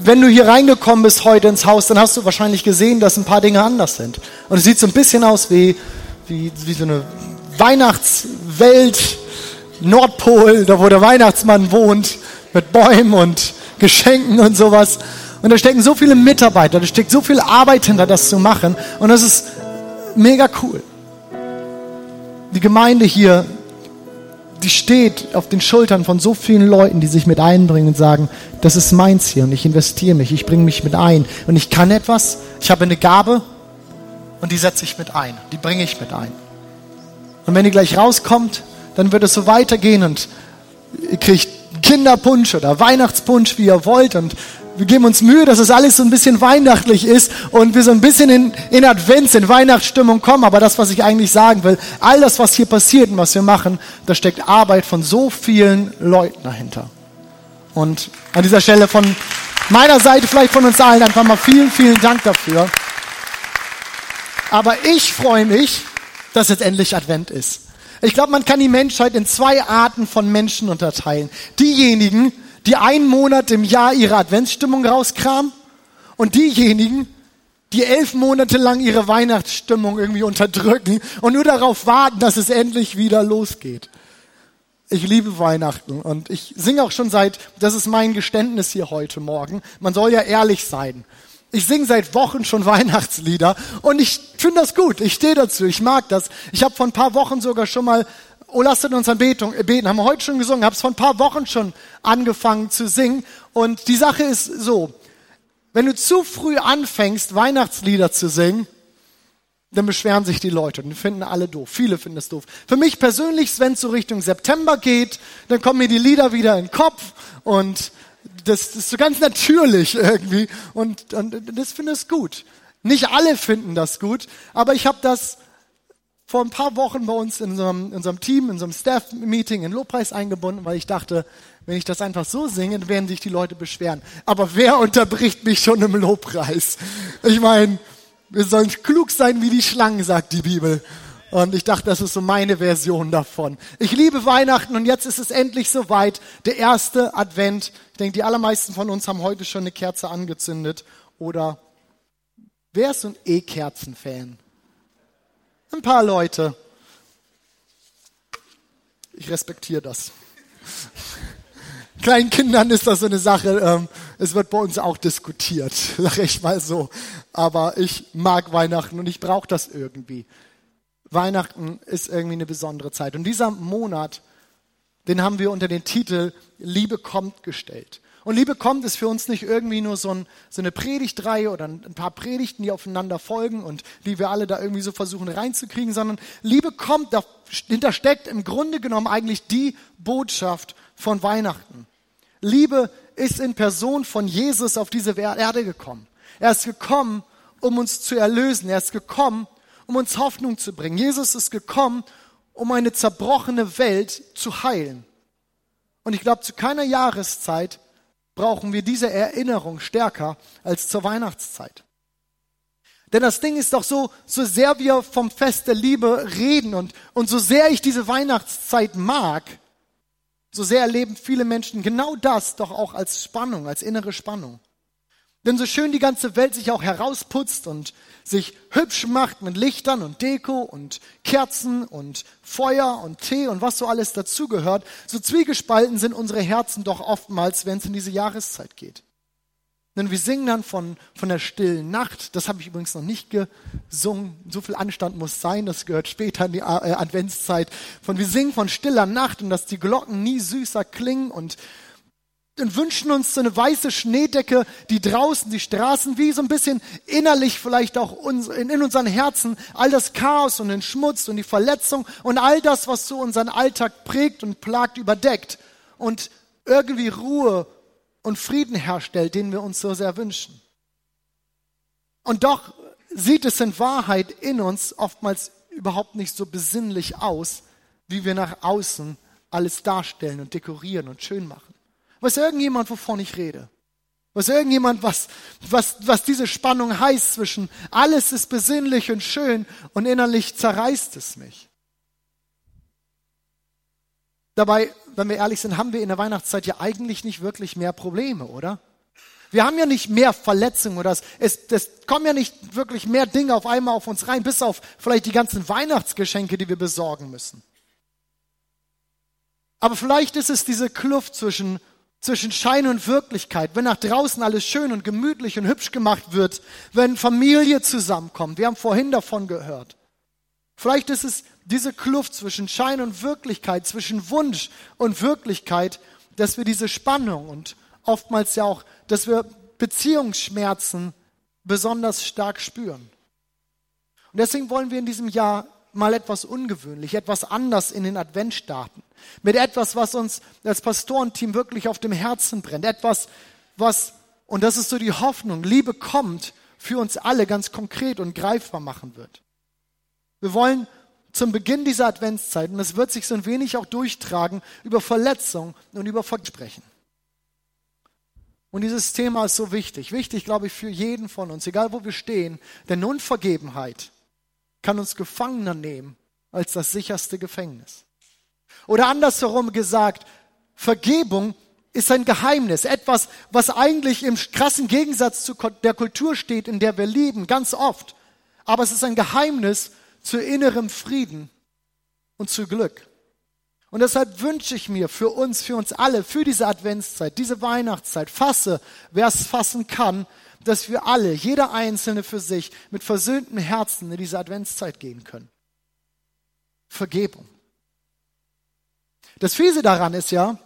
wenn du hier reingekommen bist heute ins Haus, dann hast du wahrscheinlich gesehen, dass ein paar Dinge anders sind. Und es sieht so ein bisschen aus wie, wie, wie so eine Weihnachtswelt, Nordpol, da wo der Weihnachtsmann wohnt, mit Bäumen und Geschenken und sowas. Und da stecken so viele Mitarbeiter, da steckt so viel Arbeit hinter, das zu machen. Und das ist mega cool. Die Gemeinde hier, die steht auf den Schultern von so vielen Leuten, die sich mit einbringen und sagen, das ist meins hier und ich investiere mich, ich bringe mich mit ein und ich kann etwas, ich habe eine Gabe und die setze ich mit ein, die bringe ich mit ein. Und wenn ihr gleich rauskommt, dann wird es so weitergehen und ihr kriegt Kinderpunsch oder Weihnachtspunsch, wie ihr wollt und wir geben uns Mühe, dass es alles so ein bisschen weihnachtlich ist und wir so ein bisschen in, in Advents, in Weihnachtsstimmung kommen. Aber das, was ich eigentlich sagen will, all das, was hier passiert und was wir machen, da steckt Arbeit von so vielen Leuten dahinter. Und an dieser Stelle von meiner Seite, vielleicht von uns allen, einfach mal vielen, vielen Dank dafür. Aber ich freue mich, dass jetzt endlich Advent ist. Ich glaube, man kann die Menschheit in zwei Arten von Menschen unterteilen. Diejenigen, die einen Monat im Jahr ihre Adventsstimmung rauskramen und diejenigen, die elf Monate lang ihre Weihnachtsstimmung irgendwie unterdrücken und nur darauf warten, dass es endlich wieder losgeht. Ich liebe Weihnachten und ich singe auch schon seit, das ist mein Geständnis hier heute Morgen. Man soll ja ehrlich sein. Ich singe seit Wochen schon Weihnachtslieder und ich finde das gut. Ich stehe dazu. Ich mag das. Ich habe vor ein paar Wochen sogar schon mal oh, lasst uns Betung, äh, beten, haben wir heute schon gesungen, habe es vor ein paar Wochen schon angefangen zu singen. Und die Sache ist so, wenn du zu früh anfängst, Weihnachtslieder zu singen, dann beschweren sich die Leute und finden alle doof. Viele finden es doof. Für mich persönlich, wenn es so Richtung September geht, dann kommen mir die Lieder wieder in den Kopf und das, das ist so ganz natürlich irgendwie und, und das finde ich gut. Nicht alle finden das gut, aber ich habe das vor ein paar Wochen bei uns in unserem, in unserem Team, in unserem Staff-Meeting in Lobpreis eingebunden, weil ich dachte, wenn ich das einfach so singe, werden sich die Leute beschweren. Aber wer unterbricht mich schon im Lobpreis? Ich meine, wir sollen klug sein wie die Schlangen, sagt die Bibel. Und ich dachte, das ist so meine Version davon. Ich liebe Weihnachten und jetzt ist es endlich soweit. Der erste Advent. Ich denke, die allermeisten von uns haben heute schon eine Kerze angezündet. Oder wer ist so ein E-Kerzen-Fan? Ein paar Leute. Ich respektiere das. Kleinen Kindern ist das so eine Sache. Ähm, es wird bei uns auch diskutiert, sag ich mal so. Aber ich mag Weihnachten und ich brauche das irgendwie. Weihnachten ist irgendwie eine besondere Zeit. Und dieser Monat, den haben wir unter den Titel Liebe kommt gestellt. Und Liebe kommt ist für uns nicht irgendwie nur so, ein, so eine Predigtreihe oder ein paar Predigten, die aufeinander folgen und die wir alle da irgendwie so versuchen reinzukriegen, sondern Liebe kommt, dahinter steckt im Grunde genommen eigentlich die Botschaft von Weihnachten. Liebe ist in Person von Jesus auf diese Erde gekommen. Er ist gekommen, um uns zu erlösen. Er ist gekommen, um uns Hoffnung zu bringen. Jesus ist gekommen, um eine zerbrochene Welt zu heilen. Und ich glaube, zu keiner Jahreszeit brauchen wir diese Erinnerung stärker als zur Weihnachtszeit. Denn das Ding ist doch so, so sehr wir vom Fest der Liebe reden und, und so sehr ich diese Weihnachtszeit mag, so sehr erleben viele Menschen genau das doch auch als Spannung, als innere Spannung. Denn so schön die ganze Welt sich auch herausputzt und sich hübsch macht mit Lichtern und Deko und Kerzen und Feuer und Tee und was so alles dazugehört, so zwiegespalten sind unsere Herzen doch oftmals, wenn es in diese Jahreszeit geht. Denn wir singen dann von, von der stillen Nacht. Das habe ich übrigens noch nicht gesungen. So viel Anstand muss sein. Das gehört später in die äh, Adventszeit. Von wir singen von stiller Nacht und dass die Glocken nie süßer klingen und und wünschen uns so eine weiße Schneedecke, die draußen die Straßen wie so ein bisschen innerlich vielleicht auch in unseren Herzen all das Chaos und den Schmutz und die Verletzung und all das, was so unseren Alltag prägt und plagt, überdeckt und irgendwie Ruhe und Frieden herstellt, den wir uns so sehr wünschen. Und doch sieht es in Wahrheit in uns oftmals überhaupt nicht so besinnlich aus, wie wir nach außen alles darstellen und dekorieren und schön machen. Weiß irgendjemand, wovon ich rede? Weiß irgendjemand, was, was, was diese Spannung heißt zwischen alles ist besinnlich und schön und innerlich zerreißt es mich? Dabei, wenn wir ehrlich sind, haben wir in der Weihnachtszeit ja eigentlich nicht wirklich mehr Probleme, oder? Wir haben ja nicht mehr Verletzungen oder es, es, es kommen ja nicht wirklich mehr Dinge auf einmal auf uns rein, bis auf vielleicht die ganzen Weihnachtsgeschenke, die wir besorgen müssen. Aber vielleicht ist es diese Kluft zwischen, zwischen Schein und Wirklichkeit, wenn nach draußen alles schön und gemütlich und hübsch gemacht wird, wenn Familie zusammenkommt. Wir haben vorhin davon gehört. Vielleicht ist es diese Kluft zwischen Schein und Wirklichkeit, zwischen Wunsch und Wirklichkeit, dass wir diese Spannung und oftmals ja auch, dass wir Beziehungsschmerzen besonders stark spüren. Und deswegen wollen wir in diesem Jahr mal etwas ungewöhnlich, etwas anders in den Advent starten. Mit etwas, was uns als Pastorenteam wirklich auf dem Herzen brennt. Etwas, was, und das ist so die Hoffnung, Liebe kommt für uns alle ganz konkret und greifbar machen wird. Wir wollen zum Beginn dieser Adventszeit, und es wird sich so ein wenig auch durchtragen, über Verletzung und über Versprechen. Und dieses Thema ist so wichtig. Wichtig, glaube ich, für jeden von uns, egal wo wir stehen. Denn Unvergebenheit kann uns Gefangener nehmen als das sicherste Gefängnis. Oder andersherum gesagt, Vergebung ist ein Geheimnis, etwas, was eigentlich im krassen Gegensatz zu der Kultur steht, in der wir leben, ganz oft. Aber es ist ein Geheimnis zu innerem Frieden und zu Glück. Und deshalb wünsche ich mir für uns, für uns alle, für diese Adventszeit, diese Weihnachtszeit, fasse, wer es fassen kann, dass wir alle, jeder Einzelne für sich, mit versöhntem Herzen in diese Adventszeit gehen können. Vergebung. Das Fiese daran ist ja,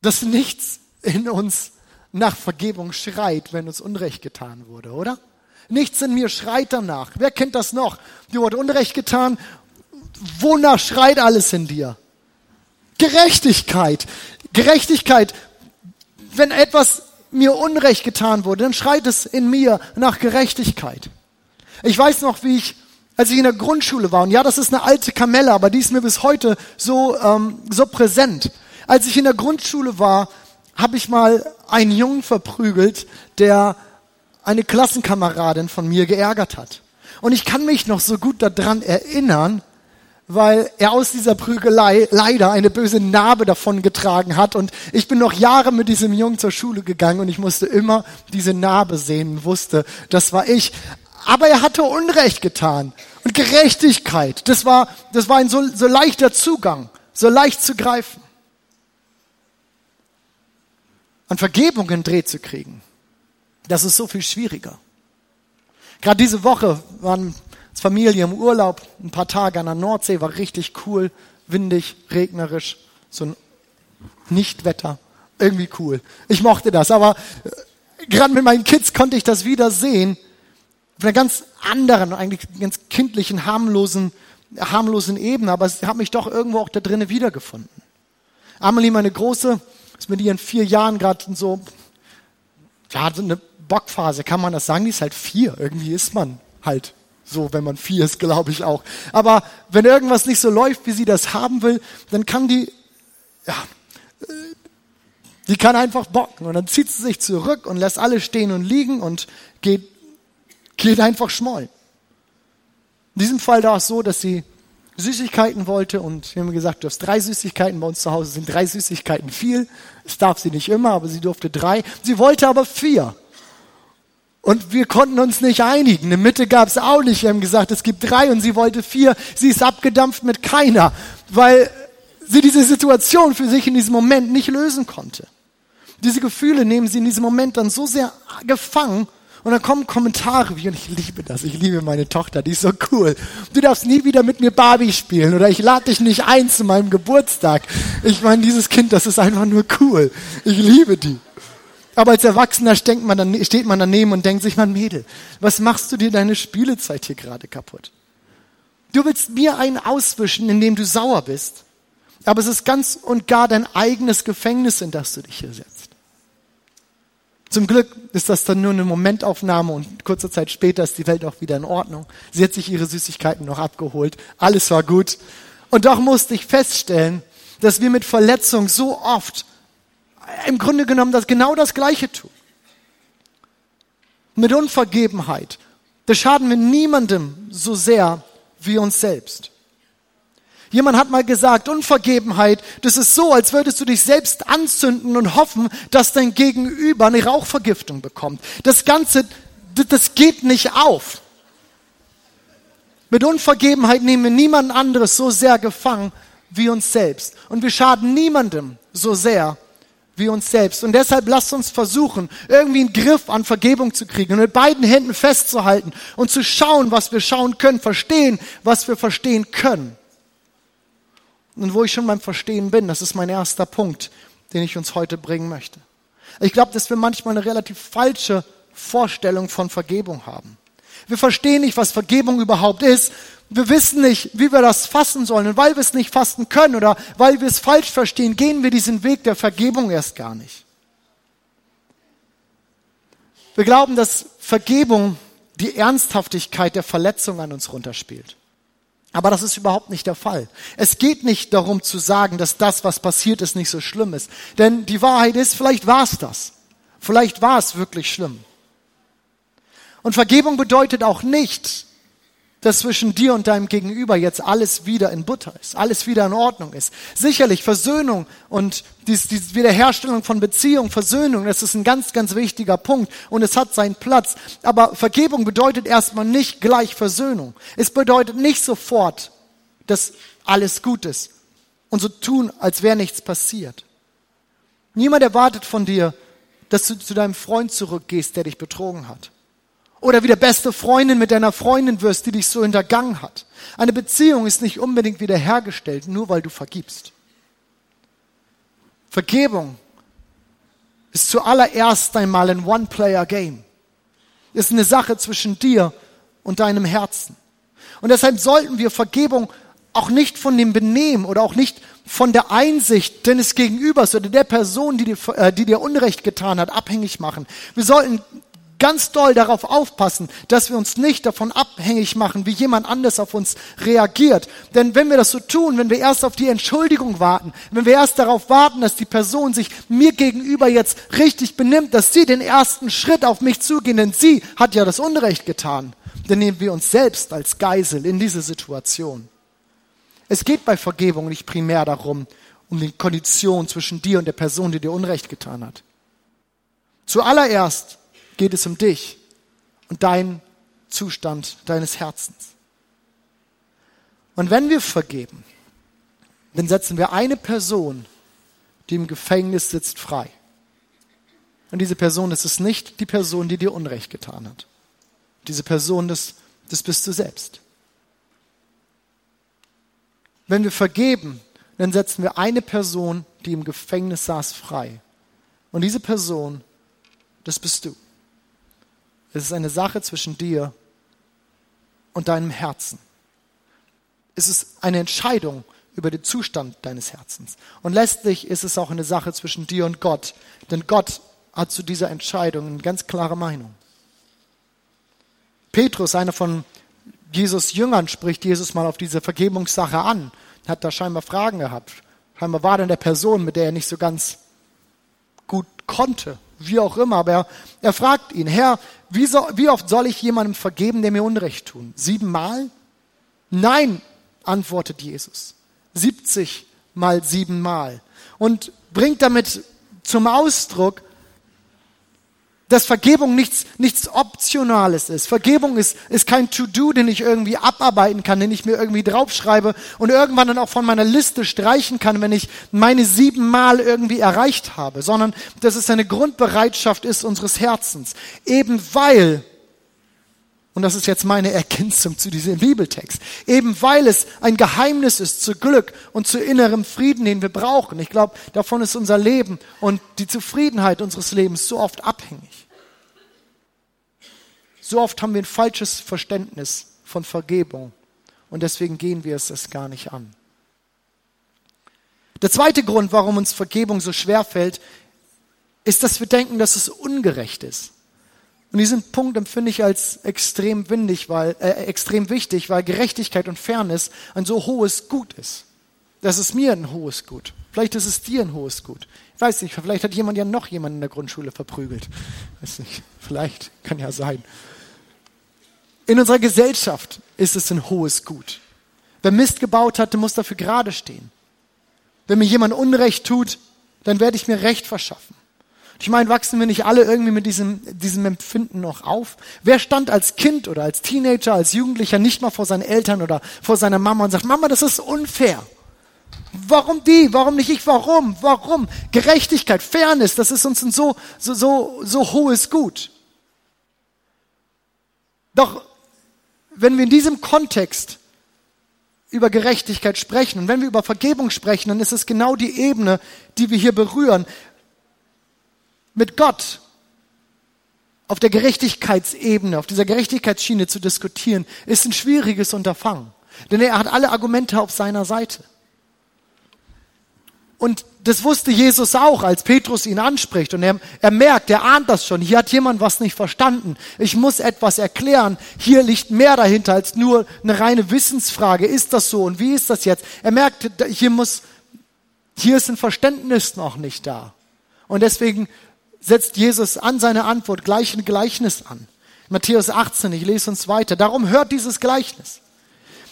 dass nichts in uns nach Vergebung schreit, wenn uns Unrecht getan wurde, oder? Nichts in mir schreit danach. Wer kennt das noch? Dir wurde Unrecht getan. Wonach schreit alles in dir? Gerechtigkeit. Gerechtigkeit. Wenn etwas mir Unrecht getan wurde, dann schreit es in mir nach Gerechtigkeit. Ich weiß noch, wie ich, als ich in der Grundschule war, und ja, das ist eine alte Kamelle, aber die ist mir bis heute so, ähm, so präsent. Als ich in der Grundschule war, habe ich mal einen Jungen verprügelt, der eine Klassenkameradin von mir geärgert hat. Und ich kann mich noch so gut daran erinnern, weil er aus dieser Prügelei leider eine böse Narbe davon getragen hat. Und ich bin noch Jahre mit diesem Jungen zur Schule gegangen und ich musste immer diese Narbe sehen und wusste, das war ich. Aber er hatte Unrecht getan. Und Gerechtigkeit, das war, das war ein so, so leichter Zugang, so leicht zu greifen. An Vergebungen Dreh zu kriegen, das ist so viel schwieriger. Gerade diese Woche waren als Familie im Urlaub, ein paar Tage an der Nordsee, war richtig cool, windig, regnerisch, so ein Nichtwetter, irgendwie cool. Ich mochte das, aber äh, gerade mit meinen Kids konnte ich das wieder sehen, auf einer ganz anderen, eigentlich ganz kindlichen, harmlosen, harmlosen Ebene, aber es hat mich doch irgendwo auch da drinnen wiedergefunden. Amelie, meine Große, ist mit ihren vier Jahren gerade so, ja, so eine Bockphase, kann man das sagen? Die ist halt vier. Irgendwie ist man halt so, wenn man vier ist, glaube ich auch. Aber wenn irgendwas nicht so läuft, wie sie das haben will, dann kann die, ja, die kann einfach bocken. Und dann zieht sie sich zurück und lässt alle stehen und liegen und geht, geht einfach schmollen. In diesem Fall war es so, dass sie Süßigkeiten wollte und wir haben gesagt, du hast drei Süßigkeiten. Bei uns zu Hause sind drei Süßigkeiten viel. Es darf sie nicht immer, aber sie durfte drei. Sie wollte aber vier. Und wir konnten uns nicht einigen. Eine Mitte gab es auch nicht. Wir haben gesagt, es gibt drei und sie wollte vier. Sie ist abgedampft mit keiner, weil sie diese Situation für sich in diesem Moment nicht lösen konnte. Diese Gefühle nehmen sie in diesem Moment dann so sehr gefangen und dann kommen Kommentare wie, und ich liebe das, ich liebe meine Tochter, die ist so cool. Du darfst nie wieder mit mir Barbie spielen oder ich lade dich nicht ein zu meinem Geburtstag. Ich meine, dieses Kind, das ist einfach nur cool. Ich liebe die. Aber als Erwachsener man steht man daneben und denkt sich, mein Mädel, was machst du dir deine Spielezeit hier gerade kaputt? Du willst mir einen auswischen, indem du sauer bist. Aber es ist ganz und gar dein eigenes Gefängnis, in das du dich hier setzt. Zum Glück ist das dann nur eine Momentaufnahme und kurze Zeit später ist die Welt auch wieder in Ordnung. Sie hat sich ihre Süßigkeiten noch abgeholt. Alles war gut. Und doch musste ich feststellen, dass wir mit Verletzung so oft im Grunde genommen das genau das Gleiche tun. Mit Unvergebenheit. Das schaden wir niemandem so sehr wie uns selbst. Jemand hat mal gesagt, Unvergebenheit, das ist so, als würdest du dich selbst anzünden und hoffen, dass dein Gegenüber eine Rauchvergiftung bekommt. Das Ganze, das geht nicht auf. Mit Unvergebenheit nehmen wir niemand anderes so sehr gefangen wie uns selbst. Und wir schaden niemandem so sehr wie uns selbst. Und deshalb lasst uns versuchen, irgendwie einen Griff an Vergebung zu kriegen und mit beiden Händen festzuhalten und zu schauen, was wir schauen können, verstehen, was wir verstehen können. Und wo ich schon beim Verstehen bin, das ist mein erster Punkt, den ich uns heute bringen möchte. Ich glaube, dass wir manchmal eine relativ falsche Vorstellung von Vergebung haben. Wir verstehen nicht, was Vergebung überhaupt ist. Wir wissen nicht, wie wir das fassen sollen. Und weil wir es nicht fassen können oder weil wir es falsch verstehen, gehen wir diesen Weg der Vergebung erst gar nicht. Wir glauben, dass Vergebung die Ernsthaftigkeit der Verletzung an uns runterspielt. Aber das ist überhaupt nicht der Fall. Es geht nicht darum zu sagen, dass das, was passiert ist, nicht so schlimm ist. Denn die Wahrheit ist, vielleicht war es das. Vielleicht war es wirklich schlimm. Und Vergebung bedeutet auch nicht, dass zwischen dir und deinem Gegenüber jetzt alles wieder in Butter ist, alles wieder in Ordnung ist. Sicherlich Versöhnung und die, die Wiederherstellung von Beziehung, Versöhnung, das ist ein ganz, ganz wichtiger Punkt und es hat seinen Platz. Aber Vergebung bedeutet erstmal nicht gleich Versöhnung. Es bedeutet nicht sofort, dass alles gut ist und so tun, als wäre nichts passiert. Niemand erwartet von dir, dass du zu deinem Freund zurückgehst, der dich betrogen hat. Oder wie der beste Freundin mit deiner Freundin wirst, die dich so hintergangen hat. Eine Beziehung ist nicht unbedingt wiederhergestellt, nur weil du vergibst. Vergebung ist zuallererst einmal ein One-Player-Game. Ist eine Sache zwischen dir und deinem Herzen. Und deshalb sollten wir Vergebung auch nicht von dem Benehmen oder auch nicht von der Einsicht deines Gegenübers oder der Person, die dir, äh, die dir Unrecht getan hat, abhängig machen. Wir sollten ganz doll darauf aufpassen, dass wir uns nicht davon abhängig machen, wie jemand anders auf uns reagiert. Denn wenn wir das so tun, wenn wir erst auf die Entschuldigung warten, wenn wir erst darauf warten, dass die Person sich mir gegenüber jetzt richtig benimmt, dass sie den ersten Schritt auf mich zugehen, denn sie hat ja das Unrecht getan, dann nehmen wir uns selbst als Geisel in diese Situation. Es geht bei Vergebung nicht primär darum, um die Kondition zwischen dir und der Person, die dir Unrecht getan hat. Zuallererst geht es um dich und deinen Zustand deines Herzens. Und wenn wir vergeben, dann setzen wir eine Person, die im Gefängnis sitzt, frei. Und diese Person, das ist nicht die Person, die dir Unrecht getan hat. Diese Person, das, das bist du selbst. Wenn wir vergeben, dann setzen wir eine Person, die im Gefängnis saß, frei. Und diese Person, das bist du. Es ist eine Sache zwischen dir und deinem Herzen. Es ist eine Entscheidung über den Zustand deines Herzens. Und letztlich ist es auch eine Sache zwischen dir und Gott. Denn Gott hat zu dieser Entscheidung eine ganz klare Meinung. Petrus, einer von Jesus Jüngern, spricht Jesus mal auf diese Vergebungssache an. Hat da scheinbar Fragen gehabt. Scheinbar war dann der Person, mit der er nicht so ganz gut konnte wie auch immer, aber er, er fragt ihn, Herr, wie, so, wie oft soll ich jemandem vergeben, der mir Unrecht tun? Siebenmal? Nein, antwortet Jesus. 70 mal siebenmal. Und bringt damit zum Ausdruck, dass Vergebung nichts, nichts Optionales ist. Vergebung ist, ist kein To-Do, den ich irgendwie abarbeiten kann, den ich mir irgendwie draufschreibe und irgendwann dann auch von meiner Liste streichen kann, wenn ich meine sieben Mal irgendwie erreicht habe, sondern dass es eine Grundbereitschaft ist unseres Herzens. Eben weil, und das ist jetzt meine Ergänzung zu diesem Bibeltext, eben weil es ein Geheimnis ist zu Glück und zu innerem Frieden, den wir brauchen. Ich glaube, davon ist unser Leben und die Zufriedenheit unseres Lebens so oft abhängig. So oft haben wir ein falsches Verständnis von Vergebung und deswegen gehen wir es es gar nicht an. Der zweite Grund, warum uns Vergebung so schwer fällt, ist, dass wir denken, dass es ungerecht ist. Und diesen Punkt empfinde ich als extrem, windig, weil, äh, extrem wichtig, weil Gerechtigkeit und Fairness ein so hohes Gut ist. Das ist mir ein hohes Gut. Vielleicht ist es dir ein hohes Gut. Ich weiß nicht, vielleicht hat jemand ja noch jemanden in der Grundschule verprügelt. Weiß nicht, vielleicht, kann ja sein. In unserer Gesellschaft ist es ein hohes Gut. Wer Mist gebaut hat, der muss dafür gerade stehen. Wenn mir jemand Unrecht tut, dann werde ich mir Recht verschaffen. Ich meine, wachsen wir nicht alle irgendwie mit diesem, diesem Empfinden noch auf? Wer stand als Kind oder als Teenager, als Jugendlicher nicht mal vor seinen Eltern oder vor seiner Mama und sagt, Mama, das ist unfair. Warum die? Warum nicht ich? Warum? Warum? Gerechtigkeit, Fairness, das ist uns ein so, so, so, so hohes Gut. Doch wenn wir in diesem Kontext über Gerechtigkeit sprechen und wenn wir über Vergebung sprechen, dann ist es genau die Ebene, die wir hier berühren mit Gott auf der Gerechtigkeitsebene, auf dieser Gerechtigkeitsschiene zu diskutieren, ist ein schwieriges Unterfangen. Denn er hat alle Argumente auf seiner Seite. Und das wusste Jesus auch, als Petrus ihn anspricht. Und er, er merkt, er ahnt das schon. Hier hat jemand was nicht verstanden. Ich muss etwas erklären. Hier liegt mehr dahinter als nur eine reine Wissensfrage. Ist das so? Und wie ist das jetzt? Er merkt, hier muss, hier ist ein Verständnis noch nicht da. Und deswegen setzt Jesus an seine Antwort gleich ein Gleichnis an. Matthäus 18, ich lese uns weiter. Darum hört dieses Gleichnis.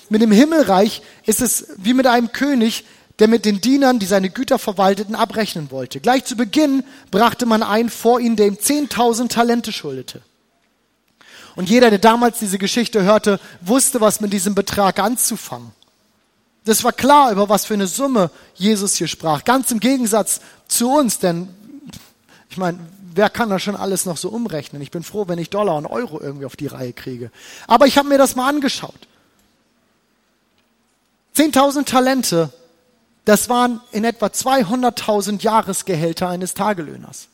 Mit dem Himmelreich ist es wie mit einem König, der mit den Dienern, die seine Güter verwalteten, abrechnen wollte. Gleich zu Beginn brachte man einen vor ihn, der ihm 10.000 Talente schuldete. Und jeder, der damals diese Geschichte hörte, wusste, was mit diesem Betrag anzufangen. Das war klar, über was für eine Summe Jesus hier sprach. Ganz im Gegensatz zu uns, denn ich meine, wer kann das schon alles noch so umrechnen? Ich bin froh, wenn ich Dollar und Euro irgendwie auf die Reihe kriege. Aber ich habe mir das mal angeschaut. 10.000 Talente, das waren in etwa 200.000 Jahresgehälter eines Tagelöhners.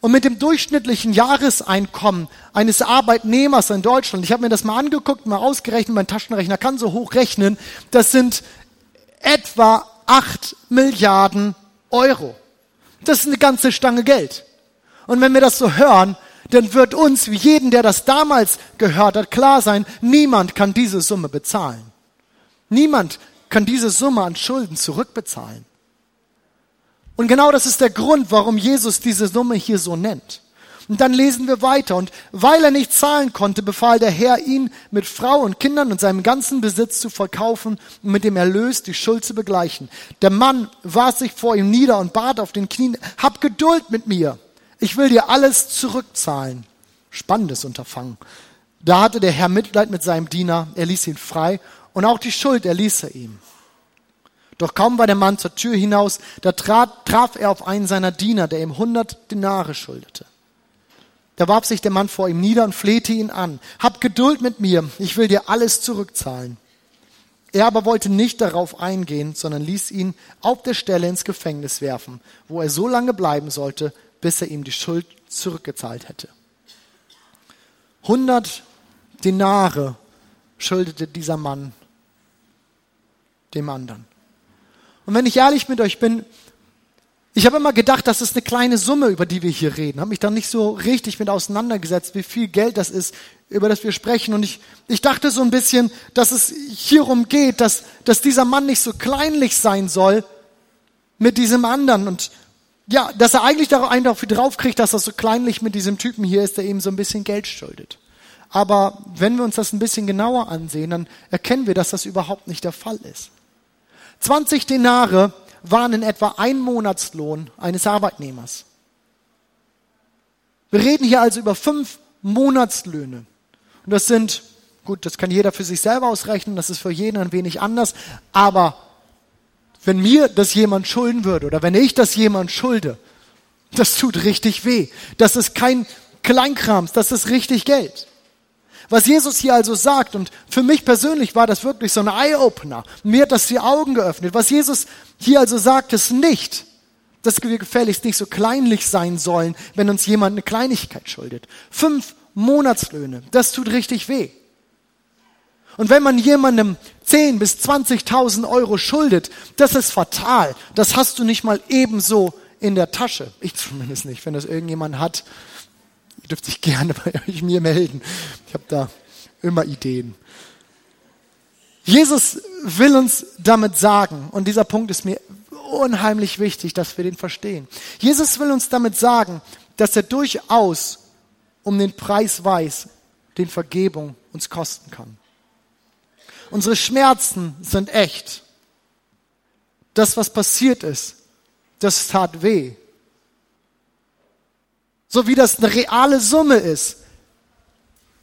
Und mit dem durchschnittlichen Jahreseinkommen eines Arbeitnehmers in Deutschland, ich habe mir das mal angeguckt, mal ausgerechnet, mein Taschenrechner kann so hoch rechnen, das sind etwa 8 Milliarden Euro. Das ist eine ganze Stange Geld. Und wenn wir das so hören, dann wird uns, wie jeden, der das damals gehört hat, klar sein, niemand kann diese Summe bezahlen. Niemand kann diese Summe an Schulden zurückbezahlen. Und genau das ist der Grund, warum Jesus diese Summe hier so nennt. Und dann lesen wir weiter. Und weil er nicht zahlen konnte, befahl der Herr ihn mit Frau und Kindern und seinem ganzen Besitz zu verkaufen und mit dem Erlös die Schuld zu begleichen. Der Mann warf sich vor ihm nieder und bat auf den Knien, hab Geduld mit mir. Ich will dir alles zurückzahlen. Spannendes Unterfangen. Da hatte der Herr Mitleid mit seinem Diener. Er ließ ihn frei und auch die Schuld erließ er ihm. Doch kaum war der Mann zur Tür hinaus, da trat, traf er auf einen seiner Diener, der ihm hundert Denare schuldete. Da warf sich der Mann vor ihm nieder und flehte ihn an. Hab Geduld mit mir, ich will dir alles zurückzahlen. Er aber wollte nicht darauf eingehen, sondern ließ ihn auf der Stelle ins Gefängnis werfen, wo er so lange bleiben sollte, bis er ihm die Schuld zurückgezahlt hätte. Hundert Denare schuldete dieser Mann dem anderen. Und wenn ich ehrlich mit euch bin, ich habe immer gedacht, das ist eine kleine Summe, über die wir hier reden. Habe mich da nicht so richtig mit auseinandergesetzt, wie viel Geld das ist, über das wir sprechen. Und ich, ich dachte so ein bisschen, dass es hierum geht, dass, dass dieser Mann nicht so kleinlich sein soll mit diesem anderen. Und ja, dass er eigentlich einen dafür draufkriegt, dass er so kleinlich mit diesem Typen hier ist, der ihm so ein bisschen Geld schuldet. Aber wenn wir uns das ein bisschen genauer ansehen, dann erkennen wir, dass das überhaupt nicht der Fall ist. 20 Denare waren in etwa ein Monatslohn eines Arbeitnehmers. Wir reden hier also über fünf Monatslöhne. Und das sind, gut, das kann jeder für sich selber ausrechnen, das ist für jeden ein wenig anders, aber wenn mir das jemand schulden würde oder wenn ich das jemand schulde, das tut richtig weh. Das ist kein Kleinkrams, das ist richtig Geld. Was Jesus hier also sagt, und für mich persönlich war das wirklich so ein Eye-Opener. Mir hat das die Augen geöffnet. Was Jesus hier also sagt, ist nicht, dass wir gefälligst nicht so kleinlich sein sollen, wenn uns jemand eine Kleinigkeit schuldet. Fünf Monatslöhne, das tut richtig weh. Und wenn man jemandem 10 bis 20.000 Euro schuldet, das ist fatal. Das hast du nicht mal ebenso in der Tasche. Ich zumindest nicht. Wenn das irgendjemand hat, dürft sich gerne bei euch mir melden. Ich habe da immer Ideen. Jesus will uns damit sagen, und dieser Punkt ist mir unheimlich wichtig, dass wir den verstehen. Jesus will uns damit sagen, dass er durchaus um den Preis weiß, den Vergebung uns kosten kann. Unsere Schmerzen sind echt. Das, was passiert ist, das tat weh. So wie das eine reale Summe ist,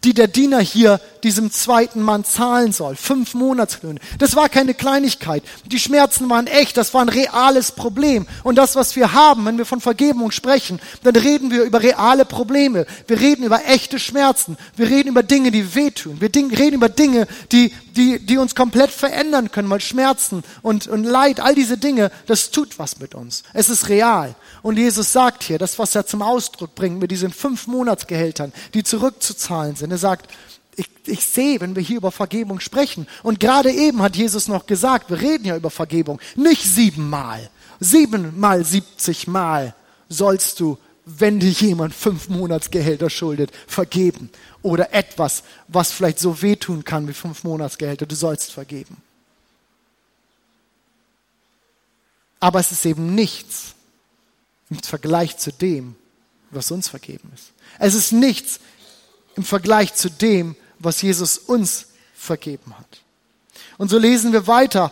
die der Diener hier diesem zweiten Mann zahlen soll. Fünf Monatslöhne. Das war keine Kleinigkeit. Die Schmerzen waren echt. Das war ein reales Problem. Und das, was wir haben, wenn wir von Vergebung sprechen, dann reden wir über reale Probleme. Wir reden über echte Schmerzen. Wir reden über Dinge, die wehtun. Wir reden über Dinge, die, die, die uns komplett verändern können, weil Schmerzen und, und Leid, all diese Dinge, das tut was mit uns. Es ist real. Und Jesus sagt hier, das, was er zum Ausdruck bringt mit diesen fünf Monatsgehältern, die zurückzuzahlen sind. Er sagt, ich, ich sehe, wenn wir hier über Vergebung sprechen. Und gerade eben hat Jesus noch gesagt, wir reden ja über Vergebung. Nicht siebenmal, siebenmal, siebzigmal sollst du, wenn dir jemand fünf Monatsgehälter schuldet, vergeben. Oder etwas, was vielleicht so wehtun kann wie fünf Monatsgehälter, du sollst vergeben. Aber es ist eben nichts im Vergleich zu dem, was uns vergeben ist. Es ist nichts im Vergleich zu dem, was Jesus uns vergeben hat. Und so lesen wir weiter.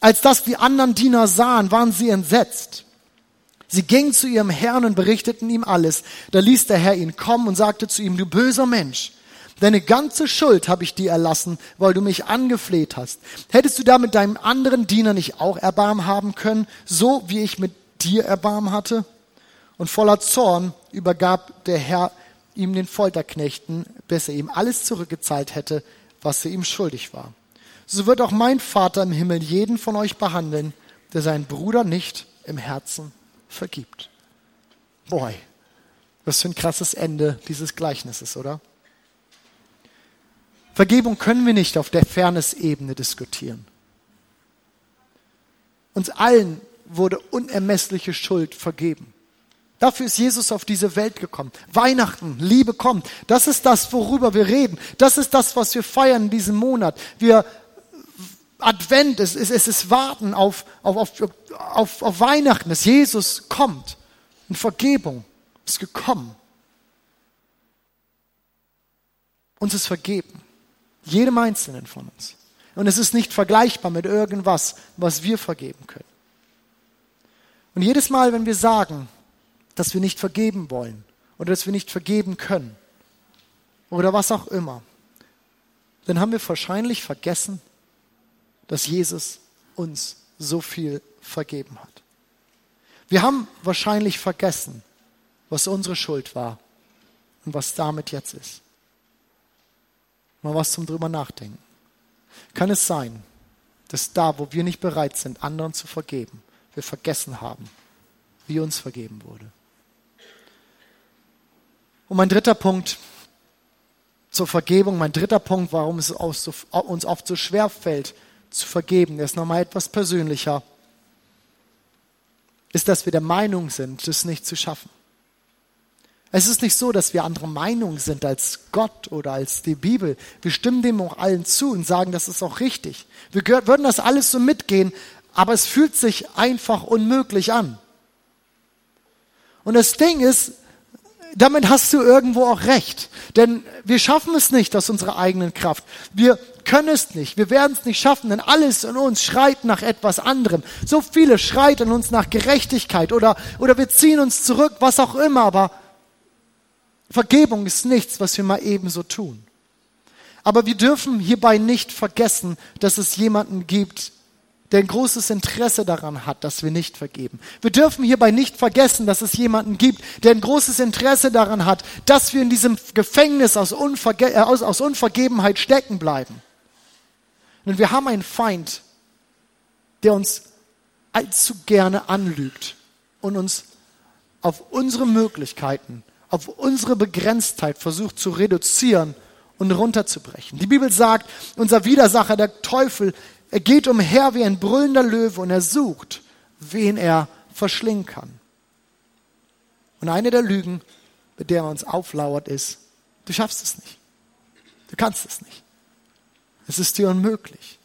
Als das die anderen Diener sahen, waren sie entsetzt. Sie gingen zu ihrem Herrn und berichteten ihm alles. Da ließ der Herr ihn kommen und sagte zu ihm, du böser Mensch, deine ganze Schuld habe ich dir erlassen, weil du mich angefleht hast. Hättest du da mit deinem anderen Diener nicht auch Erbarm haben können, so wie ich mit dir Erbarm hatte? Und voller Zorn übergab der Herr ihm den Folterknechten, bis er ihm alles zurückgezahlt hätte, was er ihm schuldig war. So wird auch mein Vater im Himmel jeden von euch behandeln, der seinen Bruder nicht im Herzen vergibt. Boy, was für ein krasses Ende dieses Gleichnisses, oder? Vergebung können wir nicht auf der Fairness-Ebene diskutieren. Uns allen wurde unermessliche Schuld vergeben. Dafür ist Jesus auf diese Welt gekommen. Weihnachten, Liebe kommt. Das ist das, worüber wir reden. Das ist das, was wir feiern in diesem Monat. Wir Advent, es ist, es ist Warten auf, auf, auf, auf, auf Weihnachten, dass Jesus kommt. Und Vergebung ist gekommen. Uns ist vergeben. Jedem Einzelnen von uns. Und es ist nicht vergleichbar mit irgendwas, was wir vergeben können. Und jedes Mal, wenn wir sagen, dass wir nicht vergeben wollen oder dass wir nicht vergeben können oder was auch immer, dann haben wir wahrscheinlich vergessen, dass Jesus uns so viel vergeben hat. Wir haben wahrscheinlich vergessen, was unsere Schuld war und was damit jetzt ist. Mal was zum drüber nachdenken. Kann es sein, dass da, wo wir nicht bereit sind, anderen zu vergeben, wir vergessen haben, wie uns vergeben wurde? Und mein dritter Punkt zur Vergebung, mein dritter Punkt, warum es uns oft so schwer fällt, zu vergeben, der ist nochmal etwas persönlicher, ist, dass wir der Meinung sind, das nicht zu schaffen. Es ist nicht so, dass wir andere Meinung sind als Gott oder als die Bibel. Wir stimmen dem auch allen zu und sagen, das ist auch richtig. Wir würden das alles so mitgehen, aber es fühlt sich einfach unmöglich an. Und das Ding ist, damit hast du irgendwo auch recht. Denn wir schaffen es nicht aus unserer eigenen Kraft. Wir können es nicht. Wir werden es nicht schaffen, denn alles in uns schreit nach etwas anderem. So viele schreit in uns nach Gerechtigkeit oder, oder wir ziehen uns zurück, was auch immer. Aber Vergebung ist nichts, was wir mal ebenso tun. Aber wir dürfen hierbei nicht vergessen, dass es jemanden gibt, der ein großes Interesse daran hat, dass wir nicht vergeben. Wir dürfen hierbei nicht vergessen, dass es jemanden gibt, der ein großes Interesse daran hat, dass wir in diesem Gefängnis aus, Unverge äh, aus, aus Unvergebenheit stecken bleiben. Denn wir haben einen Feind, der uns allzu gerne anlügt und uns auf unsere Möglichkeiten, auf unsere Begrenztheit versucht zu reduzieren und runterzubrechen. Die Bibel sagt, unser Widersacher, der Teufel, er geht umher wie ein brüllender Löwe und er sucht, wen er verschlingen kann. Und eine der Lügen, mit der er uns auflauert, ist, du schaffst es nicht. Du kannst es nicht. Es ist dir unmöglich.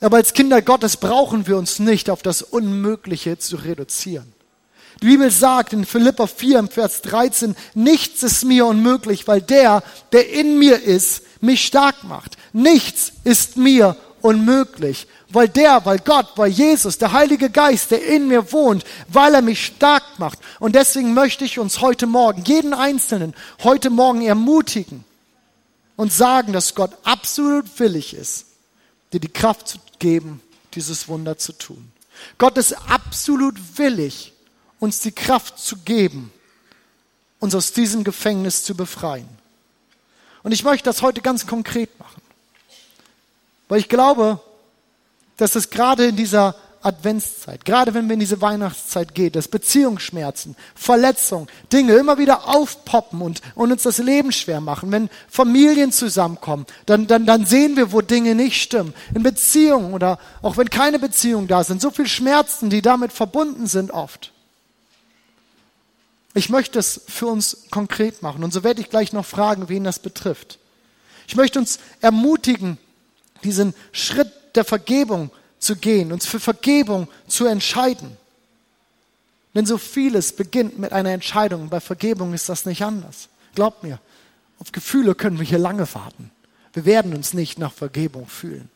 Aber als Kinder Gottes brauchen wir uns nicht auf das Unmögliche zu reduzieren. Die Bibel sagt in Philippa 4 im Vers 13, nichts ist mir unmöglich, weil der, der in mir ist, mich stark macht. Nichts ist mir unmöglich, weil der, weil Gott, weil Jesus, der Heilige Geist, der in mir wohnt, weil er mich stark macht. Und deswegen möchte ich uns heute Morgen, jeden Einzelnen, heute Morgen ermutigen und sagen, dass Gott absolut willig ist, dir die Kraft zu geben, dieses Wunder zu tun. Gott ist absolut willig, uns die Kraft zu geben, uns aus diesem Gefängnis zu befreien. Und ich möchte das heute ganz konkret machen. Weil ich glaube, dass es gerade in dieser Adventszeit, gerade wenn wir in diese Weihnachtszeit gehen, dass Beziehungsschmerzen, Verletzungen, Dinge immer wieder aufpoppen und, und uns das Leben schwer machen. Wenn Familien zusammenkommen, dann, dann, dann sehen wir, wo Dinge nicht stimmen. In Beziehungen oder auch wenn keine Beziehungen da sind, so viel Schmerzen, die damit verbunden sind oft. Ich möchte es für uns konkret machen und so werde ich gleich noch fragen, wen das betrifft. Ich möchte uns ermutigen, diesen Schritt der Vergebung zu gehen, uns für Vergebung zu entscheiden. Denn so vieles beginnt mit einer Entscheidung. Bei Vergebung ist das nicht anders. Glaubt mir, auf Gefühle können wir hier lange warten. Wir werden uns nicht nach Vergebung fühlen.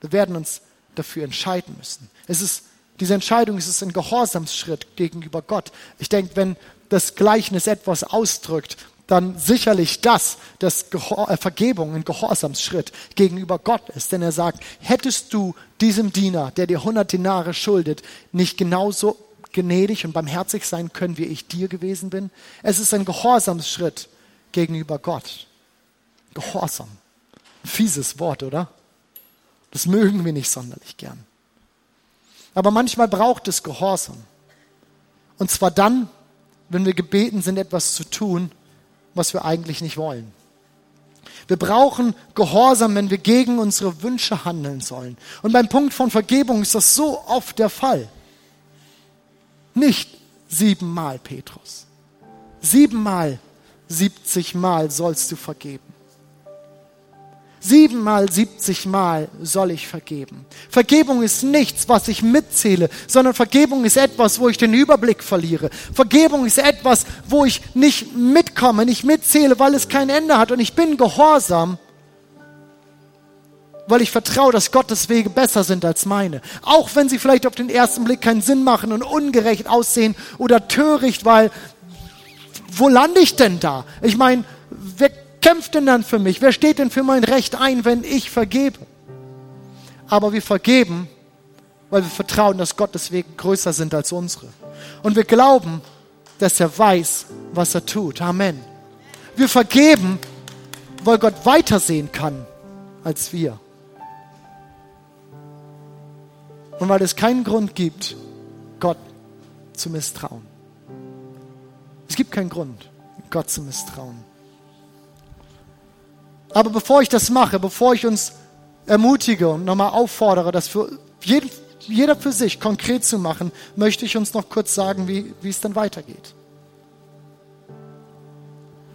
Wir werden uns dafür entscheiden müssen. Es ist, diese Entscheidung ist ein Gehorsamsschritt gegenüber Gott. Ich denke, wenn das Gleichnis etwas ausdrückt, dann sicherlich das, dass äh, Vergebung ein Gehorsamsschritt gegenüber Gott ist. Denn er sagt, hättest du diesem Diener, der dir 100 Dinare schuldet, nicht genauso gnädig und barmherzig sein können, wie ich dir gewesen bin? Es ist ein Gehorsamsschritt gegenüber Gott. Gehorsam. Fieses Wort, oder? Das mögen wir nicht sonderlich gern. Aber manchmal braucht es Gehorsam. Und zwar dann, wenn wir gebeten sind, etwas zu tun, was wir eigentlich nicht wollen. Wir brauchen Gehorsam, wenn wir gegen unsere Wünsche handeln sollen. Und beim Punkt von Vergebung ist das so oft der Fall. Nicht siebenmal, Petrus. Siebenmal, siebzigmal sollst du vergeben. Siebenmal, siebzigmal soll ich vergeben. Vergebung ist nichts, was ich mitzähle, sondern Vergebung ist etwas, wo ich den Überblick verliere. Vergebung ist etwas, wo ich nicht mitkomme, nicht mitzähle, weil es kein Ende hat. Und ich bin gehorsam, weil ich vertraue, dass Gottes Wege besser sind als meine. Auch wenn sie vielleicht auf den ersten Blick keinen Sinn machen und ungerecht aussehen oder töricht, weil wo lande ich denn da? Ich meine, wer kämpft denn dann für mich? Wer steht denn für mein Recht ein, wenn ich vergebe? Aber wir vergeben, weil wir vertrauen, dass Gottes Wege größer sind als unsere. Und wir glauben, dass er weiß, was er tut. Amen. Wir vergeben, weil Gott weitersehen kann als wir. Und weil es keinen Grund gibt, Gott zu misstrauen. Es gibt keinen Grund, Gott zu misstrauen. Aber bevor ich das mache, bevor ich uns ermutige und nochmal auffordere, das für jeden, jeder für sich konkret zu machen, möchte ich uns noch kurz sagen, wie, wie es dann weitergeht.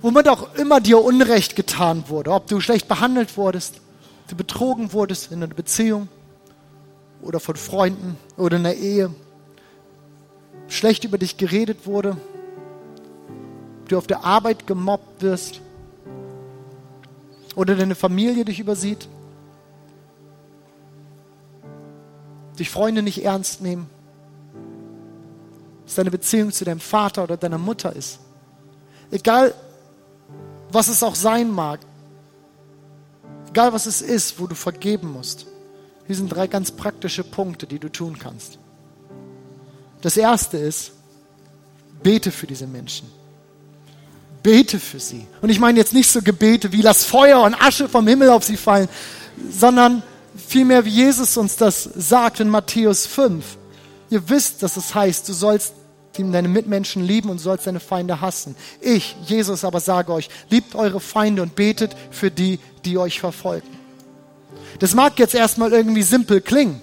Womit auch immer dir Unrecht getan wurde, ob du schlecht behandelt wurdest, du betrogen wurdest in einer Beziehung oder von Freunden oder in der Ehe, schlecht über dich geredet wurde, du auf der Arbeit gemobbt wirst, oder deine Familie dich übersieht, dich Freunde nicht ernst nehmen, dass deine Beziehung zu deinem Vater oder deiner Mutter ist. Egal, was es auch sein mag, egal was es ist, wo du vergeben musst. Hier sind drei ganz praktische Punkte, die du tun kannst. Das erste ist, bete für diese Menschen bete für sie. Und ich meine jetzt nicht so Gebete wie lass Feuer und Asche vom Himmel auf sie fallen, sondern vielmehr wie Jesus uns das sagt in Matthäus 5. Ihr wisst, dass es heißt, du sollst deine Mitmenschen lieben und sollst deine Feinde hassen. Ich, Jesus, aber sage euch, liebt eure Feinde und betet für die, die euch verfolgen. Das mag jetzt erstmal irgendwie simpel klingen,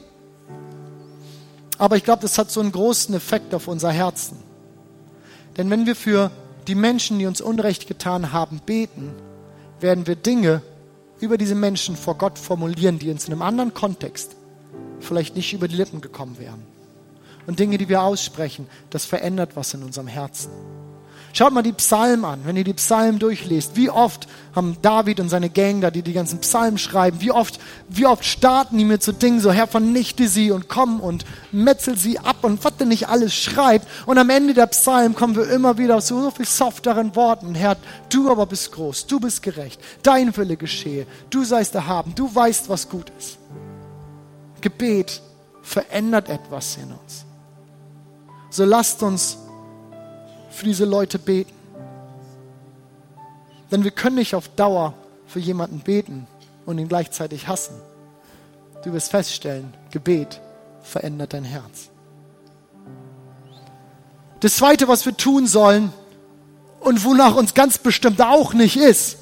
aber ich glaube, das hat so einen großen Effekt auf unser Herzen. Denn wenn wir für die Menschen, die uns Unrecht getan haben, beten, werden wir Dinge über diese Menschen vor Gott formulieren, die uns in einem anderen Kontext vielleicht nicht über die Lippen gekommen wären. Und Dinge, die wir aussprechen, das verändert was in unserem Herzen. Schaut mal die Psalmen an, wenn ihr die Psalmen durchlest. Wie oft haben David und seine Gang da, die die ganzen Psalmen schreiben, wie oft, wie oft starten die mit so Dingen, so Herr, vernichte sie und komm und metzel sie ab und was denn nicht alles schreibt. Und am Ende der Psalmen kommen wir immer wieder zu so viel softeren Worten. Herr, du aber bist groß, du bist gerecht, dein Wille geschehe, du seist erhaben, du weißt, was gut ist. Gebet verändert etwas in uns. So lasst uns für diese Leute beten. Denn wir können nicht auf Dauer für jemanden beten und ihn gleichzeitig hassen. Du wirst feststellen, Gebet verändert dein Herz. Das Zweite, was wir tun sollen und wonach uns ganz bestimmt auch nicht ist,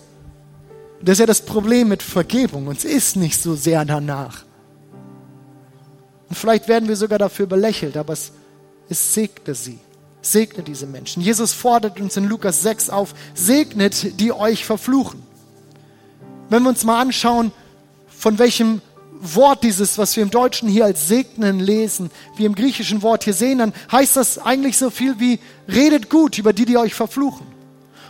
das ist ja das Problem mit Vergebung. Uns ist nicht so sehr danach. Und vielleicht werden wir sogar dafür belächelt, aber es, es segne sie. Segne diese Menschen. Jesus fordert uns in Lukas 6 auf, segnet, die euch verfluchen. Wenn wir uns mal anschauen, von welchem Wort dieses, was wir im Deutschen hier als segnen lesen, wie im griechischen Wort hier sehen, dann heißt das eigentlich so viel wie, redet gut über die, die euch verfluchen.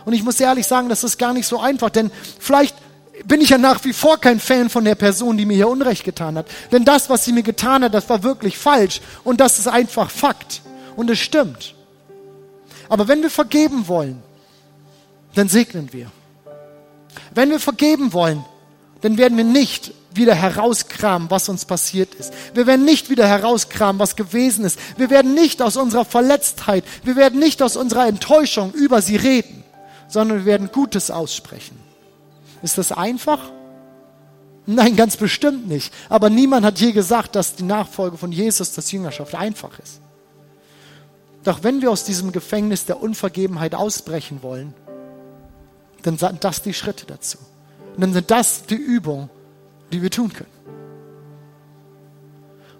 Und ich muss ehrlich sagen, das ist gar nicht so einfach, denn vielleicht bin ich ja nach wie vor kein Fan von der Person, die mir hier Unrecht getan hat. Denn das, was sie mir getan hat, das war wirklich falsch. Und das ist einfach Fakt. Und es stimmt. Aber wenn wir vergeben wollen, dann segnen wir. Wenn wir vergeben wollen, dann werden wir nicht wieder herauskramen, was uns passiert ist. Wir werden nicht wieder herauskramen, was gewesen ist. Wir werden nicht aus unserer Verletztheit, wir werden nicht aus unserer Enttäuschung über sie reden, sondern wir werden Gutes aussprechen. Ist das einfach? Nein, ganz bestimmt nicht. Aber niemand hat je gesagt, dass die Nachfolge von Jesus, das Jüngerschaft, einfach ist. Doch wenn wir aus diesem Gefängnis der Unvergebenheit ausbrechen wollen, dann sind das die Schritte dazu. Und dann sind das die Übungen, die wir tun können.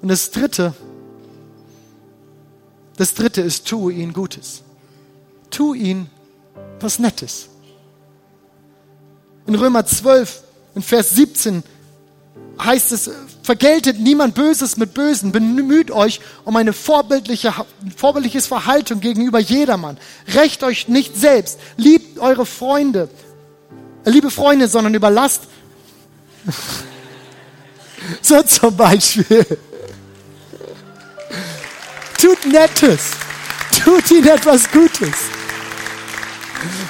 Und das Dritte, das Dritte ist, tue ihnen Gutes. Tu ihnen was Nettes. In Römer 12, in Vers 17 heißt es, vergeltet niemand Böses mit Bösen, bemüht euch um eine vorbildliche, vorbildliches Verhalten gegenüber jedermann. Recht euch nicht selbst, liebt eure Freunde, äh, liebe Freunde, sondern überlasst, so zum Beispiel, tut Nettes, tut ihnen etwas Gutes.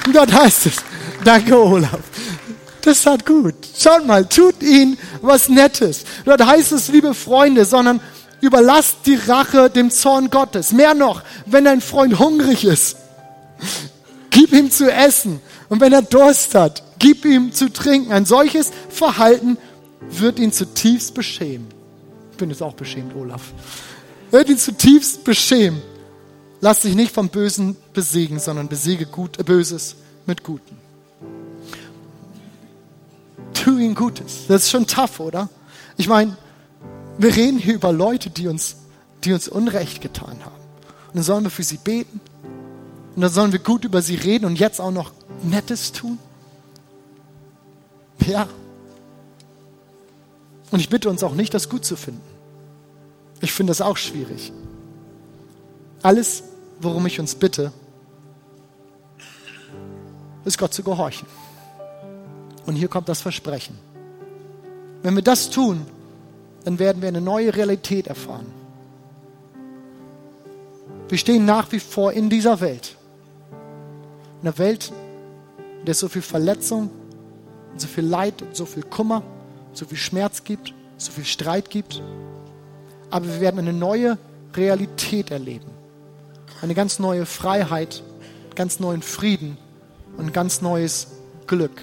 Und dort heißt es, danke Olaf, das hat gut. Schaut mal, tut ihnen was Nettes. Dort heißt es, liebe Freunde, sondern überlasst die Rache dem Zorn Gottes. Mehr noch, wenn dein Freund hungrig ist, gib ihm zu essen. Und wenn er Durst hat, gib ihm zu trinken. Ein solches Verhalten wird ihn zutiefst beschämen. Ich bin jetzt auch beschämt, Olaf. Wird ihn zutiefst beschämen. Lass dich nicht vom Bösen besiegen, sondern besiege Gut, Böses mit Guten tu ihnen Gutes. Das ist schon tough, oder? Ich meine, wir reden hier über Leute, die uns, die uns Unrecht getan haben. Und dann sollen wir für sie beten. Und dann sollen wir gut über sie reden und jetzt auch noch Nettes tun. Ja. Und ich bitte uns auch nicht, das gut zu finden. Ich finde das auch schwierig. Alles, worum ich uns bitte, ist Gott zu gehorchen. Und hier kommt das Versprechen. Wenn wir das tun, dann werden wir eine neue Realität erfahren. Wir stehen nach wie vor in dieser Welt. In einer Welt, in der es so viel Verletzung, so viel Leid, so viel Kummer, so viel Schmerz gibt, so viel Streit gibt. Aber wir werden eine neue Realität erleben. Eine ganz neue Freiheit, ganz neuen Frieden und ganz neues Glück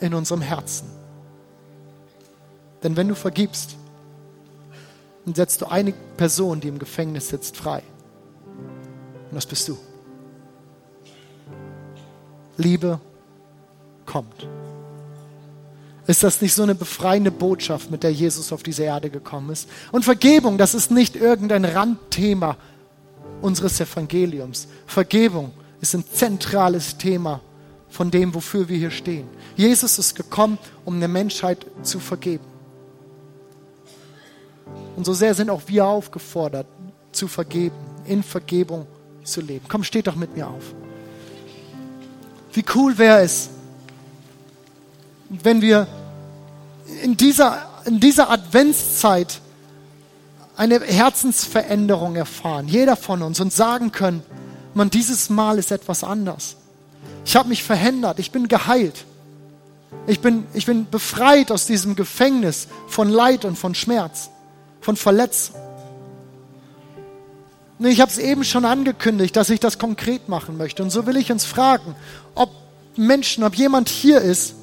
in unserem Herzen. Denn wenn du vergibst, dann setzt du eine Person, die im Gefängnis sitzt, frei. Und das bist du. Liebe kommt. Ist das nicht so eine befreiende Botschaft, mit der Jesus auf diese Erde gekommen ist? Und Vergebung, das ist nicht irgendein Randthema unseres Evangeliums. Vergebung ist ein zentrales Thema von dem, wofür wir hier stehen. Jesus ist gekommen, um der Menschheit zu vergeben. Und so sehr sind auch wir aufgefordert, zu vergeben, in Vergebung zu leben. Komm, steht doch mit mir auf. Wie cool wäre es, wenn wir in dieser, in dieser Adventszeit eine Herzensveränderung erfahren, jeder von uns, und sagen können, man, dieses Mal ist etwas anders. Ich habe mich verändert, ich bin geheilt. Ich bin, ich bin befreit aus diesem Gefängnis von Leid und von Schmerz, von Verletzung. Ich habe es eben schon angekündigt, dass ich das konkret machen möchte. Und so will ich uns fragen, ob Menschen, ob jemand hier ist,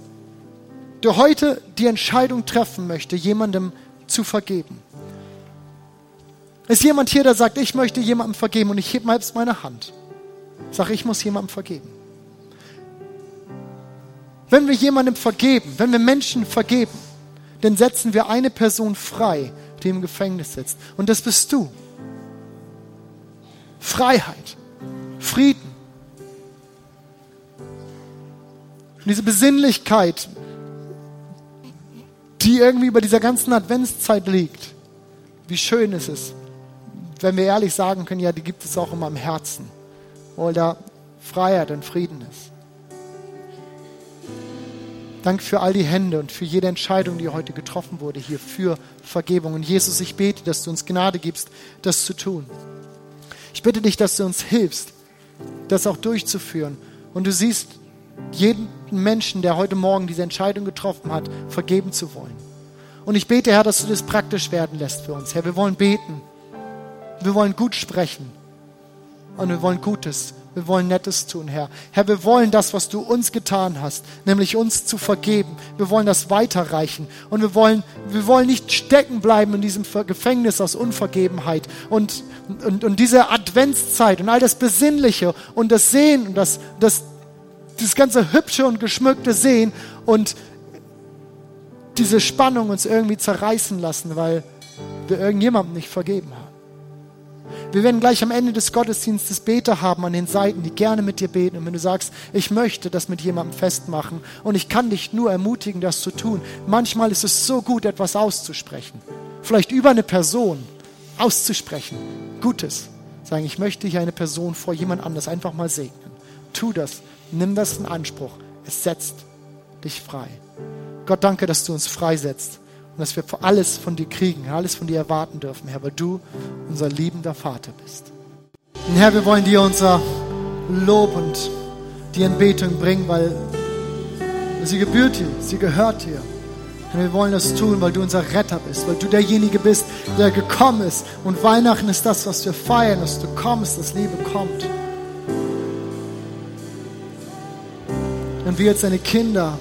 der heute die Entscheidung treffen möchte, jemandem zu vergeben. Ist jemand hier, der sagt, ich möchte jemandem vergeben und ich hebe mal jetzt meine Hand. Sag, ich muss jemandem vergeben. Wenn wir jemandem vergeben, wenn wir Menschen vergeben, dann setzen wir eine Person frei, die im Gefängnis sitzt. Und das bist du. Freiheit, Frieden. Und diese Besinnlichkeit, die irgendwie über dieser ganzen Adventszeit liegt. Wie schön ist es, wenn wir ehrlich sagen können, ja, die gibt es auch in meinem Herzen, wo da Freiheit und Frieden ist. Danke für all die Hände und für jede Entscheidung, die heute getroffen wurde, hier für Vergebung. Und Jesus, ich bete, dass du uns Gnade gibst, das zu tun. Ich bitte dich, dass du uns hilfst, das auch durchzuführen. Und du siehst jeden Menschen, der heute Morgen diese Entscheidung getroffen hat, vergeben zu wollen. Und ich bete, Herr, dass du das praktisch werden lässt für uns. Herr, wir wollen beten. Wir wollen gut sprechen. Und wir wollen Gutes wir wollen Nettes tun, Herr. Herr, wir wollen das, was du uns getan hast, nämlich uns zu vergeben. Wir wollen das weiterreichen. Und wir wollen, wir wollen nicht stecken bleiben in diesem Gefängnis aus Unvergebenheit. Und, und, und diese Adventszeit und all das Besinnliche und das Sehen und das, das, das ganze hübsche und geschmückte Sehen und diese Spannung uns irgendwie zerreißen lassen, weil wir irgendjemandem nicht vergeben haben. Wir werden gleich am Ende des Gottesdienstes Beter haben an den Seiten, die gerne mit dir beten. Und wenn du sagst, ich möchte das mit jemandem festmachen und ich kann dich nur ermutigen, das zu tun. Manchmal ist es so gut, etwas auszusprechen. Vielleicht über eine Person auszusprechen. Gutes. Sagen, ich möchte hier eine Person vor jemand anders einfach mal segnen. Tu das. Nimm das in Anspruch. Es setzt dich frei. Gott, danke, dass du uns freisetzt und dass wir alles von dir kriegen, alles von dir erwarten dürfen, Herr, weil du unser liebender Vater bist. Und Herr, wir wollen dir unser Lob und die Anbetung bringen, weil sie gebührt dir, sie gehört dir. Und wir wollen das tun, weil du unser Retter bist, weil du derjenige bist, der gekommen ist. Und Weihnachten ist das, was wir feiern, dass du kommst, dass Liebe kommt. Und wir als deine Kinder,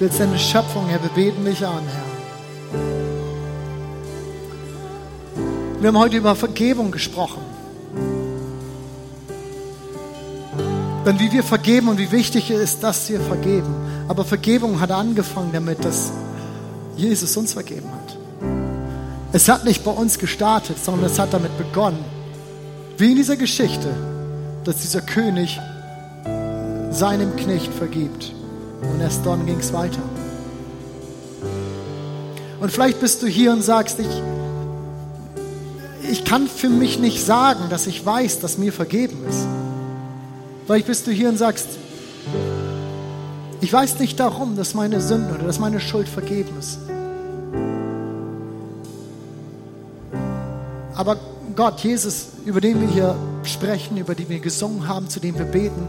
wir als deine Schöpfung, Herr, wir beten dich an, Herr. Wir haben heute über Vergebung gesprochen. Denn wie wir vergeben und wie wichtig es ist, dass wir vergeben. Aber Vergebung hat angefangen damit, dass Jesus uns vergeben hat. Es hat nicht bei uns gestartet, sondern es hat damit begonnen. Wie in dieser Geschichte, dass dieser König seinem Knecht vergibt. Und erst dann ging es weiter. Und vielleicht bist du hier und sagst, ich, ich kann für mich nicht sagen, dass ich weiß, dass mir vergeben ist. Vielleicht bist du hier und sagst, ich weiß nicht darum, dass meine Sünde oder dass meine Schuld vergeben ist. Aber Gott, Jesus, über den wir hier sprechen, über den wir gesungen haben, zu dem wir beten,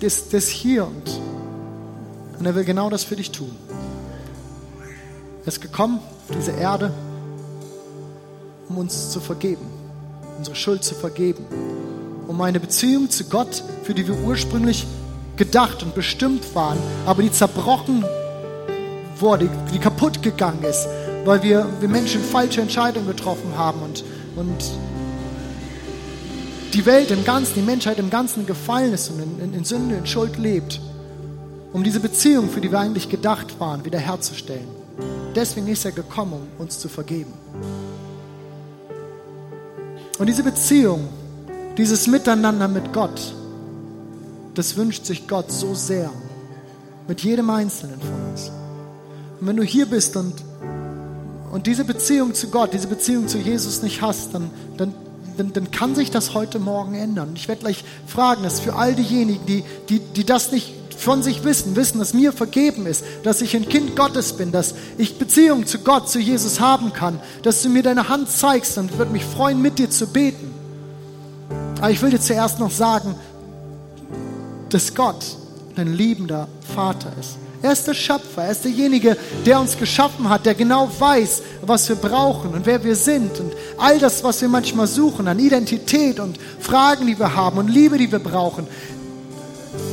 ist das hier und, und er will genau das für dich tun. Er ist gekommen diese Erde, um uns zu vergeben, unsere Schuld zu vergeben, um eine Beziehung zu Gott, für die wir ursprünglich gedacht und bestimmt waren, aber die zerbrochen wurde, die kaputt gegangen ist, weil wir, wir Menschen falsche Entscheidungen getroffen haben und, und die Welt im Ganzen, die Menschheit im Ganzen gefallen ist und in, in, in Sünde, in Schuld lebt, um diese Beziehung, für die wir eigentlich gedacht waren, wiederherzustellen. Deswegen ist er gekommen, um uns zu vergeben. Und diese Beziehung, dieses Miteinander mit Gott, das wünscht sich Gott so sehr. Mit jedem Einzelnen von uns. Und wenn du hier bist und, und diese Beziehung zu Gott, diese Beziehung zu Jesus nicht hast, dann, dann dann, dann kann sich das heute Morgen ändern. Ich werde gleich fragen, dass für all diejenigen, die, die, die das nicht von sich wissen, wissen, dass mir vergeben ist, dass ich ein Kind Gottes bin, dass ich Beziehung zu Gott, zu Jesus haben kann, dass du mir deine Hand zeigst und ich würde mich freuen, mit dir zu beten. Aber ich will dir zuerst noch sagen, dass Gott dein liebender Vater ist. Er ist der Schöpfer, er ist derjenige, der uns geschaffen hat, der genau weiß, was wir brauchen und wer wir sind und all das, was wir manchmal suchen an Identität und Fragen, die wir haben und Liebe, die wir brauchen.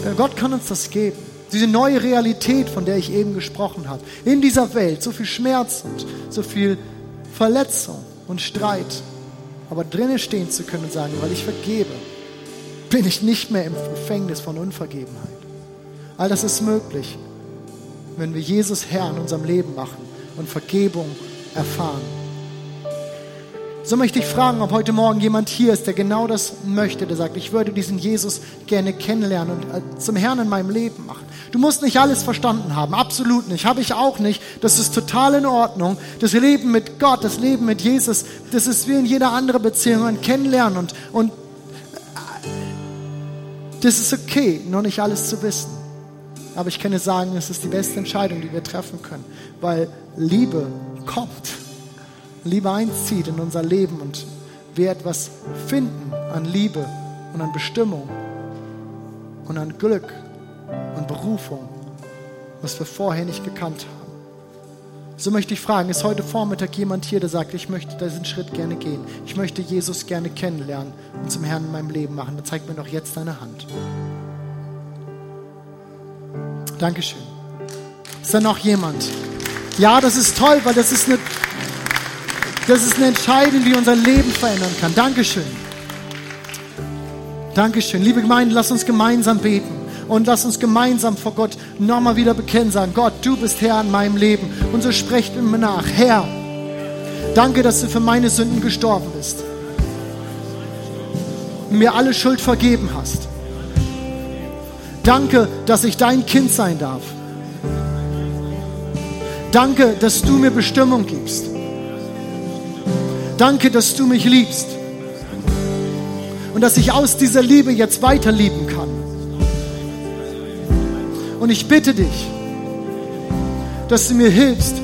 Äh, Gott kann uns das geben. Diese neue Realität, von der ich eben gesprochen habe. In dieser Welt so viel Schmerz und so viel Verletzung und Streit. Aber drinnen stehen zu können und sagen, weil ich vergebe, bin ich nicht mehr im Gefängnis von Unvergebenheit. All das ist möglich, wenn wir Jesus Herr in unserem Leben machen und Vergebung erfahren. So möchte ich fragen, ob heute Morgen jemand hier ist, der genau das möchte, der sagt, ich würde diesen Jesus gerne kennenlernen und äh, zum Herrn in meinem Leben machen. Du musst nicht alles verstanden haben, absolut nicht, habe ich auch nicht. Das ist total in Ordnung. Das Leben mit Gott, das Leben mit Jesus, das ist wie in jeder anderen Beziehung ein Kennenlernen und, und äh, das ist okay, noch nicht alles zu wissen. Aber ich kann dir sagen, es ist die beste Entscheidung, die wir treffen können, weil Liebe kommt. Liebe einzieht in unser Leben und wir etwas finden an Liebe und an Bestimmung und an Glück und Berufung, was wir vorher nicht gekannt haben. So möchte ich fragen, ist heute Vormittag jemand hier, der sagt, ich möchte diesen Schritt gerne gehen. Ich möchte Jesus gerne kennenlernen und zum Herrn in meinem Leben machen. Dann zeig mir doch jetzt deine Hand. Dankeschön. Ist da noch jemand? Ja, das ist toll, weil das ist eine, das ist eine Entscheidung, die unser Leben verändern kann. Dankeschön. Dankeschön. Liebe Gemeinde, lass uns gemeinsam beten und lass uns gemeinsam vor Gott nochmal wieder bekennen, sagen, Gott, du bist Herr in meinem Leben. Und so sprecht immer nach, Herr, danke, dass du für meine Sünden gestorben bist und mir alle Schuld vergeben hast. Danke, dass ich dein Kind sein darf. Danke, dass du mir Bestimmung gibst. Danke, dass du mich liebst. Und dass ich aus dieser Liebe jetzt weiter lieben kann. Und ich bitte dich, dass du mir hilfst,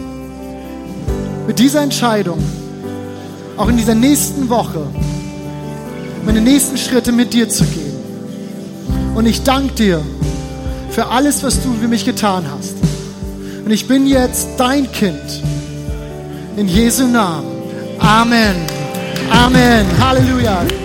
mit dieser Entscheidung, auch in dieser nächsten Woche, meine nächsten Schritte mit dir zu gehen. Und ich danke dir für alles, was du für mich getan hast. Und ich bin jetzt dein Kind. In Jesu Namen. Amen. Amen. Halleluja.